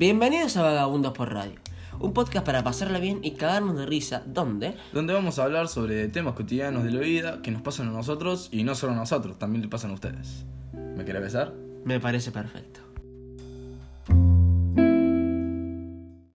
Bienvenidos a Vagabundos por Radio, un podcast para pasarla bien y cagarnos de risa, donde donde vamos a hablar sobre temas cotidianos de la vida que nos pasan a nosotros y no solo a nosotros, también le pasan a ustedes. ¿Me querés besar? me parece perfecto.